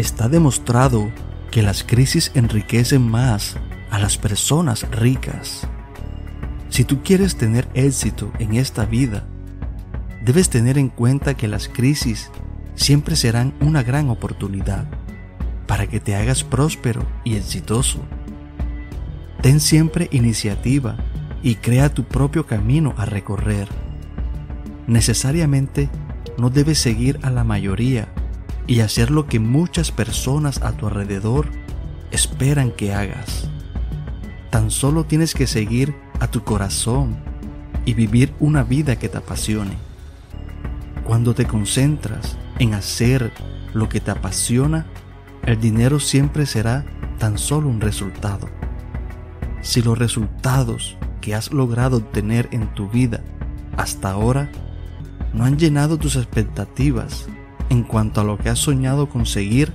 Está demostrado que las crisis enriquecen más a las personas ricas. Si tú quieres tener éxito en esta vida, debes tener en cuenta que las crisis siempre serán una gran oportunidad para que te hagas próspero y exitoso. Ten siempre iniciativa y crea tu propio camino a recorrer. Necesariamente no debes seguir a la mayoría y hacer lo que muchas personas a tu alrededor esperan que hagas. Tan solo tienes que seguir a tu corazón y vivir una vida que te apasione. Cuando te concentras en hacer lo que te apasiona, el dinero siempre será tan solo un resultado. Si los resultados que has logrado obtener en tu vida hasta ahora no han llenado tus expectativas en cuanto a lo que has soñado conseguir,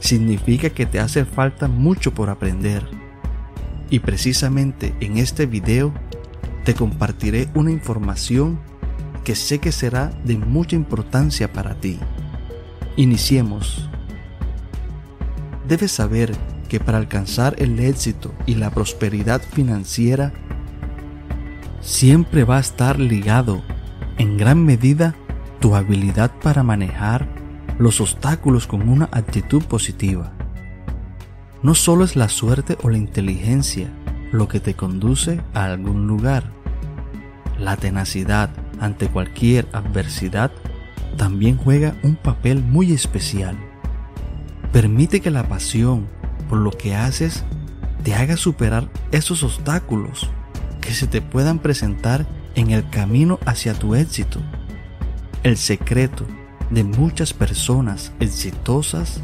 significa que te hace falta mucho por aprender. Y precisamente en este video te compartiré una información que sé que será de mucha importancia para ti. Iniciemos. Debes saber que para alcanzar el éxito y la prosperidad financiera, siempre va a estar ligado en gran medida tu habilidad para manejar los obstáculos con una actitud positiva. No solo es la suerte o la inteligencia lo que te conduce a algún lugar. La tenacidad ante cualquier adversidad también juega un papel muy especial. Permite que la pasión por lo que haces te haga superar esos obstáculos que se te puedan presentar en el camino hacia tu éxito. El secreto de muchas personas exitosas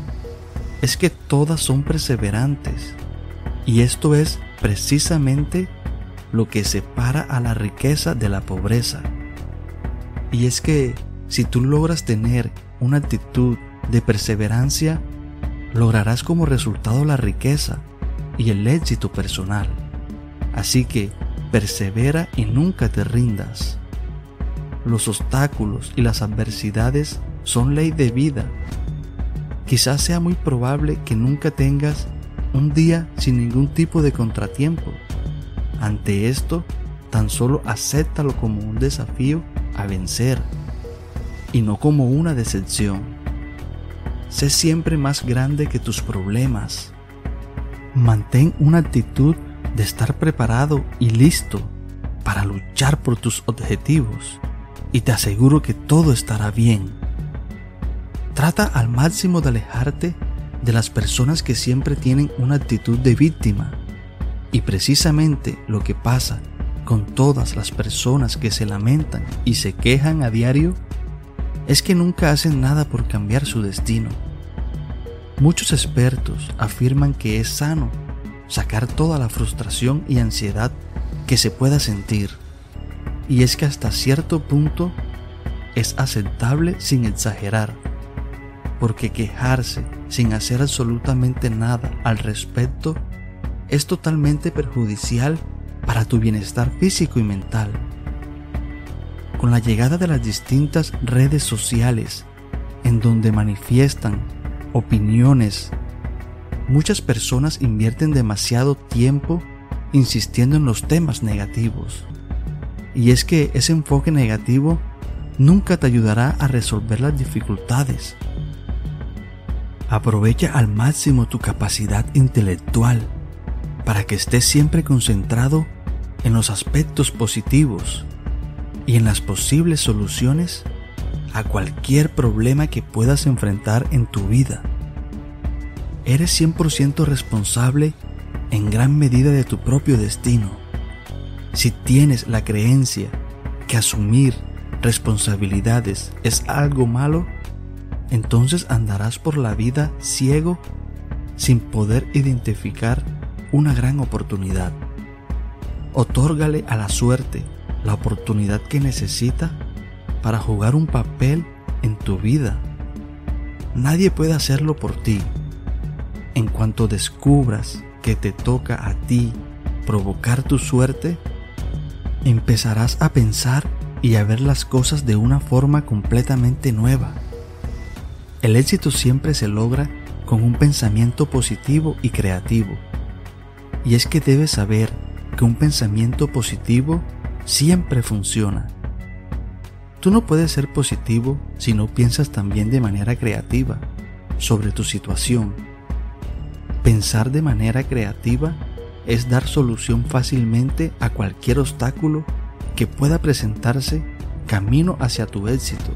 es que todas son perseverantes y esto es precisamente lo que separa a la riqueza de la pobreza. Y es que si tú logras tener una actitud de perseverancia, lograrás como resultado la riqueza y el éxito personal. Así que persevera y nunca te rindas. Los obstáculos y las adversidades son ley de vida. Quizás sea muy probable que nunca tengas un día sin ningún tipo de contratiempo. Ante esto, tan solo acéptalo como un desafío a vencer y no como una decepción. Sé siempre más grande que tus problemas. Mantén una actitud de estar preparado y listo para luchar por tus objetivos y te aseguro que todo estará bien. Trata al máximo de alejarte de las personas que siempre tienen una actitud de víctima. Y precisamente lo que pasa con todas las personas que se lamentan y se quejan a diario es que nunca hacen nada por cambiar su destino. Muchos expertos afirman que es sano sacar toda la frustración y ansiedad que se pueda sentir. Y es que hasta cierto punto es aceptable sin exagerar, porque quejarse sin hacer absolutamente nada al respecto es totalmente perjudicial para tu bienestar físico y mental. Con la llegada de las distintas redes sociales en donde manifiestan opiniones, muchas personas invierten demasiado tiempo insistiendo en los temas negativos. Y es que ese enfoque negativo nunca te ayudará a resolver las dificultades. Aprovecha al máximo tu capacidad intelectual para que estés siempre concentrado en los aspectos positivos y en las posibles soluciones a cualquier problema que puedas enfrentar en tu vida. Eres 100% responsable en gran medida de tu propio destino. Si tienes la creencia que asumir responsabilidades es algo malo, entonces andarás por la vida ciego sin poder identificar una gran oportunidad. Otórgale a la suerte la oportunidad que necesita para jugar un papel en tu vida. Nadie puede hacerlo por ti. En cuanto descubras que te toca a ti provocar tu suerte, empezarás a pensar y a ver las cosas de una forma completamente nueva. El éxito siempre se logra con un pensamiento positivo y creativo. Y es que debes saber que un pensamiento positivo siempre funciona. Tú no puedes ser positivo si no piensas también de manera creativa sobre tu situación. Pensar de manera creativa es dar solución fácilmente a cualquier obstáculo que pueda presentarse camino hacia tu éxito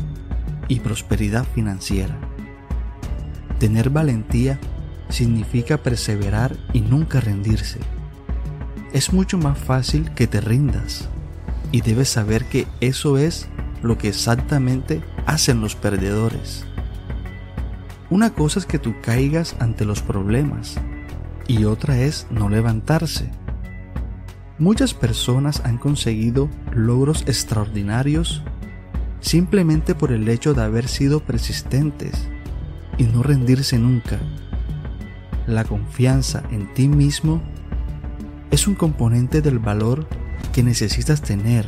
y prosperidad financiera. Tener valentía significa perseverar y nunca rendirse. Es mucho más fácil que te rindas y debes saber que eso es lo que exactamente hacen los perdedores. Una cosa es que tú caigas ante los problemas y otra es no levantarse. Muchas personas han conseguido logros extraordinarios simplemente por el hecho de haber sido persistentes y no rendirse nunca. La confianza en ti mismo es un componente del valor que necesitas tener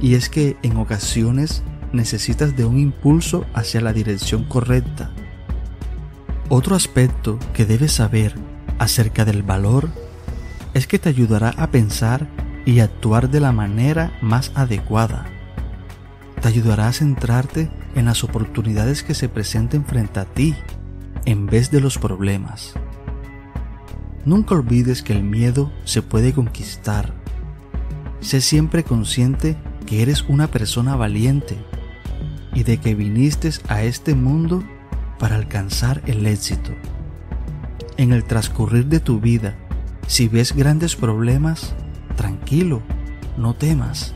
y es que en ocasiones necesitas de un impulso hacia la dirección correcta. Otro aspecto que debes saber acerca del valor es que te ayudará a pensar y actuar de la manera más adecuada. Te ayudará a centrarte en las oportunidades que se presenten frente a ti en vez de los problemas. Nunca olvides que el miedo se puede conquistar. Sé siempre consciente que eres una persona valiente y de que viniste a este mundo para alcanzar el éxito. En el transcurrir de tu vida, si ves grandes problemas, tranquilo, no temas.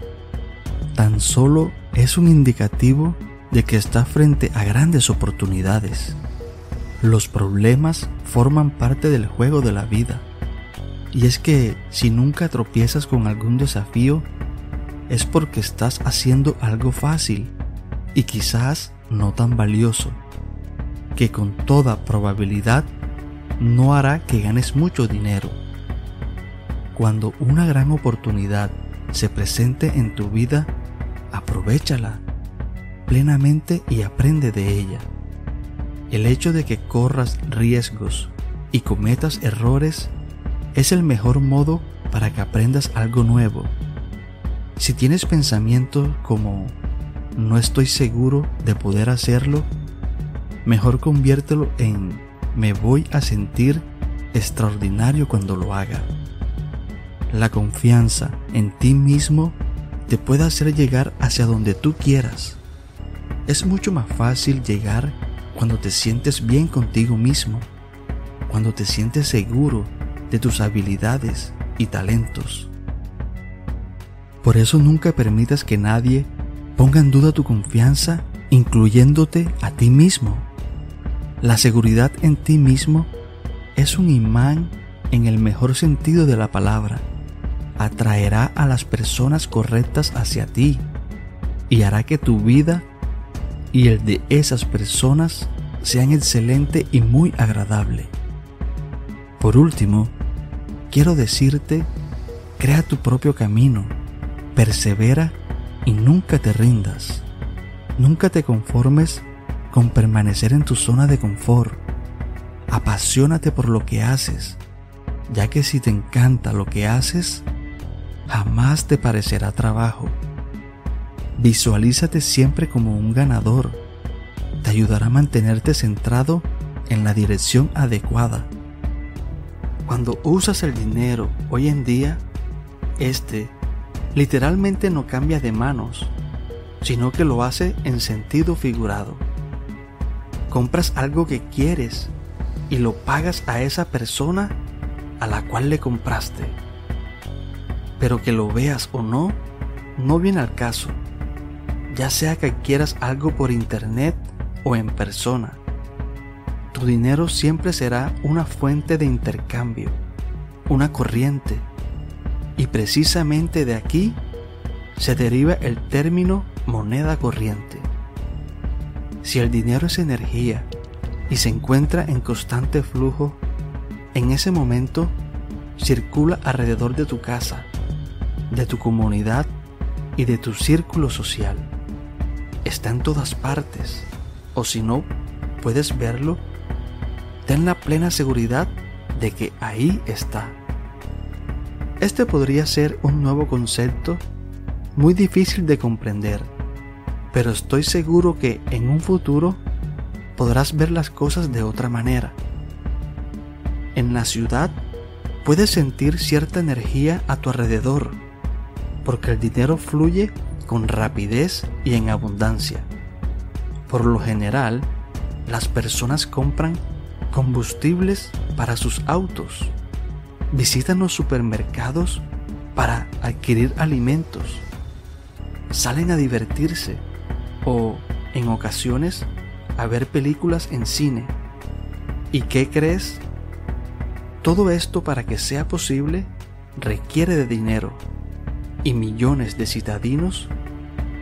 Tan solo es un indicativo de que estás frente a grandes oportunidades. Los problemas forman parte del juego de la vida. Y es que si nunca tropiezas con algún desafío, es porque estás haciendo algo fácil y quizás no tan valioso, que con toda probabilidad no hará que ganes mucho dinero. Cuando una gran oportunidad se presente en tu vida, aprovechala plenamente y aprende de ella. El hecho de que corras riesgos y cometas errores es el mejor modo para que aprendas algo nuevo si tienes pensamientos como no estoy seguro de poder hacerlo, mejor conviértelo en me voy a sentir extraordinario cuando lo haga. La confianza en ti mismo te puede hacer llegar hacia donde tú quieras. Es mucho más fácil llegar cuando te sientes bien contigo mismo, cuando te sientes seguro de tus habilidades y talentos. Por eso nunca permitas que nadie ponga en duda tu confianza, incluyéndote a ti mismo. La seguridad en ti mismo es un imán en el mejor sentido de la palabra. Atraerá a las personas correctas hacia ti y hará que tu vida y el de esas personas sean excelente y muy agradable. Por último, quiero decirte, crea tu propio camino, persevera y nunca te rindas. Nunca te conformes con permanecer en tu zona de confort. Apasionate por lo que haces, ya que si te encanta lo que haces, jamás te parecerá trabajo. Visualízate siempre como un ganador. Te ayudará a mantenerte centrado en la dirección adecuada. Cuando usas el dinero hoy en día, este literalmente no cambia de manos, sino que lo hace en sentido figurado. Compras algo que quieres y lo pagas a esa persona a la cual le compraste. Pero que lo veas o no, no viene al caso, ya sea que quieras algo por internet o en persona. Tu dinero siempre será una fuente de intercambio, una corriente y precisamente de aquí se deriva el término moneda corriente. Si el dinero es energía y se encuentra en constante flujo, en ese momento circula alrededor de tu casa, de tu comunidad y de tu círculo social. Está en todas partes, o si no puedes verlo, ten la plena seguridad de que ahí está. Este podría ser un nuevo concepto muy difícil de comprender, pero estoy seguro que en un futuro podrás ver las cosas de otra manera. En la ciudad puedes sentir cierta energía a tu alrededor, porque el dinero fluye con rapidez y en abundancia. Por lo general, las personas compran combustibles para sus autos visitan los supermercados para adquirir alimentos, salen a divertirse o, en ocasiones, a ver películas en cine. ¿Y qué crees? Todo esto para que sea posible requiere de dinero y millones de citadinos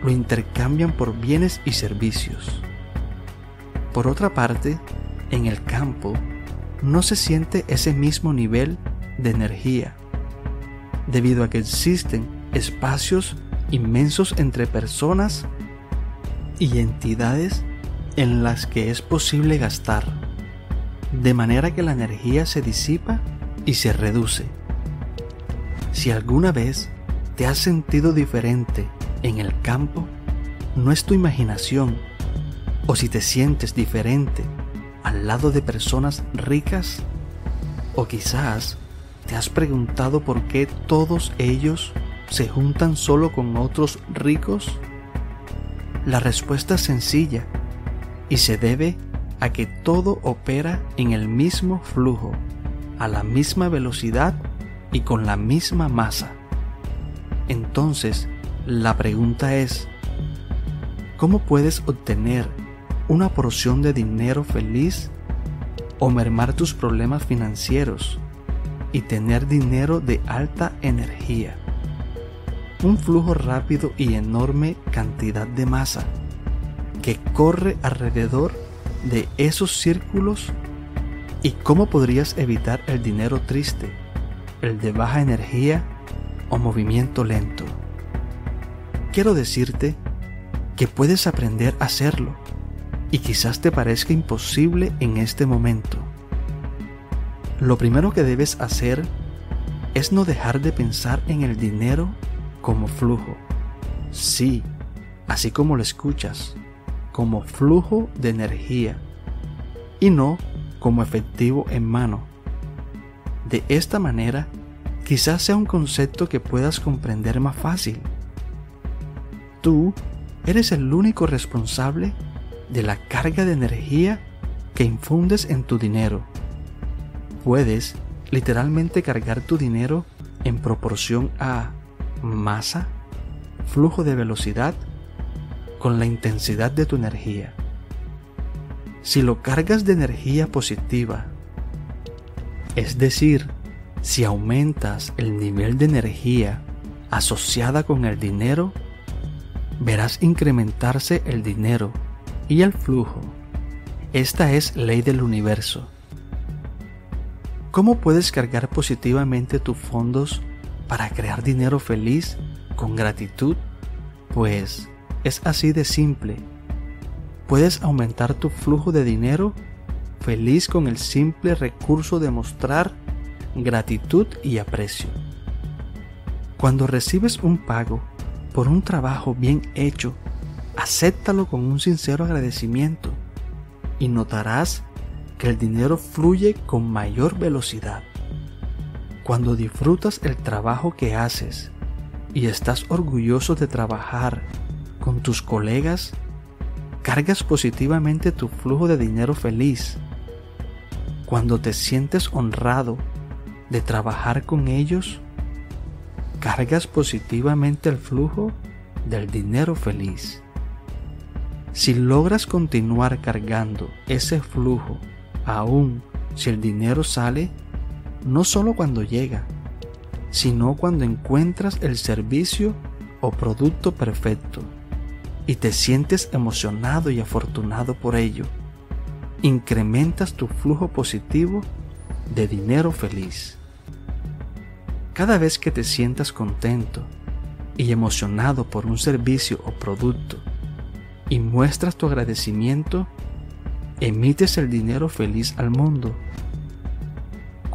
lo intercambian por bienes y servicios. Por otra parte, en el campo no se siente ese mismo nivel de energía, debido a que existen espacios inmensos entre personas y entidades en las que es posible gastar, de manera que la energía se disipa y se reduce. Si alguna vez te has sentido diferente en el campo, no es tu imaginación, o si te sientes diferente al lado de personas ricas, o quizás ¿Te has preguntado por qué todos ellos se juntan solo con otros ricos? La respuesta es sencilla y se debe a que todo opera en el mismo flujo, a la misma velocidad y con la misma masa. Entonces, la pregunta es, ¿cómo puedes obtener una porción de dinero feliz o mermar tus problemas financieros y tener dinero de alta energía. Un flujo rápido y enorme cantidad de masa que corre alrededor de esos círculos y cómo podrías evitar el dinero triste, el de baja energía o movimiento lento. Quiero decirte que puedes aprender a hacerlo y quizás te parezca imposible en este momento lo primero que debes hacer es no dejar de pensar en el dinero como flujo. Sí, así como lo escuchas, como flujo de energía y no como efectivo en mano. De esta manera, quizás sea un concepto que puedas comprender más fácil. Tú eres el único responsable de la carga de energía que infundes en tu dinero puedes literalmente cargar tu dinero en proporción a masa, flujo de velocidad, con la intensidad de tu energía. Si lo cargas de energía positiva, es decir, si aumentas el nivel de energía asociada con el dinero, verás incrementarse el dinero y el flujo. Esta es ley del universo. ¿Cómo puedes cargar positivamente tus fondos para crear dinero feliz con gratitud? Pues es así de simple. Puedes aumentar tu flujo de dinero feliz con el simple recurso de mostrar gratitud y aprecio. Cuando recibes un pago por un trabajo bien hecho, acéptalo con un sincero agradecimiento y notarás que el dinero fluye con mayor velocidad. Cuando disfrutas el trabajo que haces y estás orgulloso de trabajar con tus colegas, cargas positivamente tu flujo de dinero feliz. Cuando te sientes honrado de trabajar con ellos, cargas positivamente el flujo del dinero feliz. Si logras continuar cargando ese flujo aún si el dinero sale, no solo cuando llega, sino cuando encuentras el servicio o producto perfecto y te sientes emocionado y afortunado por ello, incrementas tu flujo positivo de dinero feliz. Cada vez que te sientas contento y emocionado por un servicio o producto y muestras tu agradecimiento, emites el dinero feliz al mundo.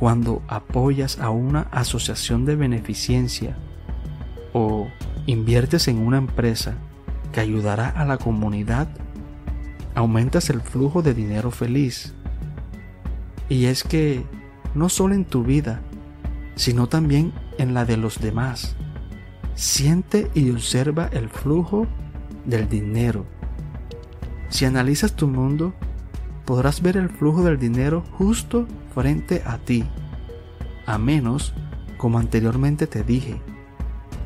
Cuando apoyas a una asociación de beneficencia o inviertes en una empresa que ayudará a la comunidad, aumentas el flujo de dinero feliz. Y es que no solo en tu vida, sino también en la de los demás. Siente y observa el flujo del dinero. Si analizas tu mundo, podrás ver el flujo del dinero justo frente a ti, a menos, como anteriormente te dije,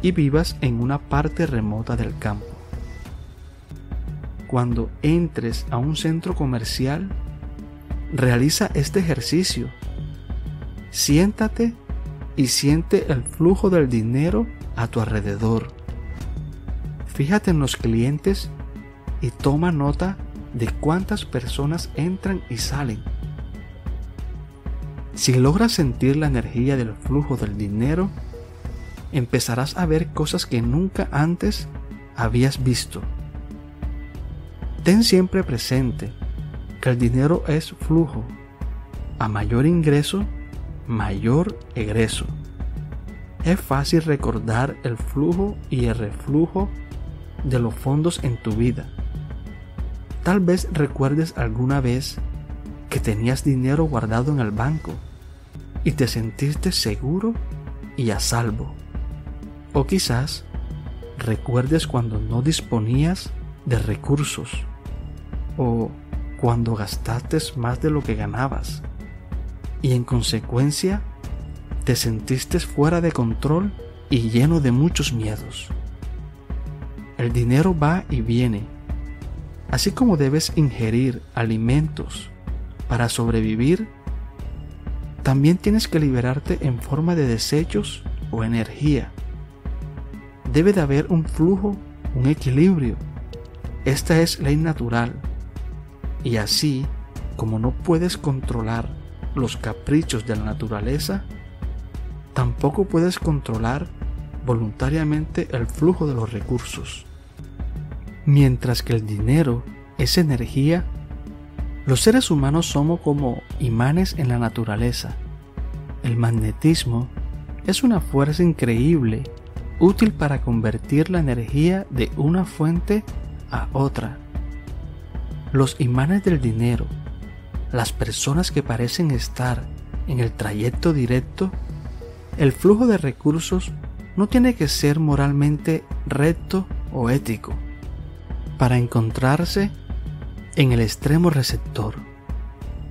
y vivas en una parte remota del campo. Cuando entres a un centro comercial, realiza este ejercicio. Siéntate y siente el flujo del dinero a tu alrededor. Fíjate en los clientes y toma nota de cuántas personas entran y salen. Si logras sentir la energía del flujo del dinero, empezarás a ver cosas que nunca antes habías visto. Ten siempre presente que el dinero es flujo. A mayor ingreso, mayor egreso. Es fácil recordar el flujo y el reflujo de los fondos en tu vida. Tal vez recuerdes alguna vez que tenías dinero guardado en el banco y te sentiste seguro y a salvo. O quizás recuerdes cuando no disponías de recursos o cuando gastaste más de lo que ganabas y en consecuencia te sentiste fuera de control y lleno de muchos miedos. El dinero va y viene Así como debes ingerir alimentos para sobrevivir, también tienes que liberarte en forma de desechos o energía. Debe de haber un flujo, un equilibrio. Esta es ley natural. Y así, como no puedes controlar los caprichos de la naturaleza, tampoco puedes controlar voluntariamente el flujo de los recursos. Mientras que el dinero es energía, los seres humanos somos como imanes en la naturaleza. El magnetismo es una fuerza increíble, útil para convertir la energía de una fuente a otra. Los imanes del dinero, las personas que parecen estar en el trayecto directo, el flujo de recursos no tiene que ser moralmente recto o ético para encontrarse en el extremo receptor.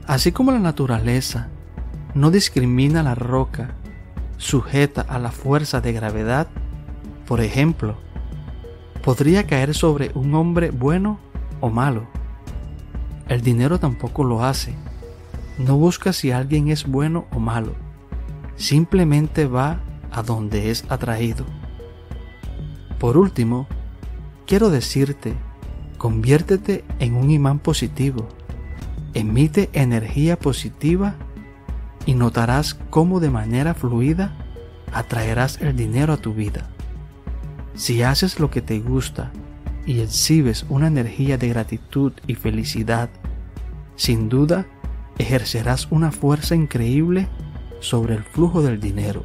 Así como la naturaleza no discrimina la roca sujeta a la fuerza de gravedad, por ejemplo, podría caer sobre un hombre bueno o malo. El dinero tampoco lo hace. No busca si alguien es bueno o malo. Simplemente va a donde es atraído. Por último, quiero decirte Conviértete en un imán positivo. Emite energía positiva y notarás cómo de manera fluida atraerás el dinero a tu vida. Si haces lo que te gusta y exhibes una energía de gratitud y felicidad, sin duda ejercerás una fuerza increíble sobre el flujo del dinero.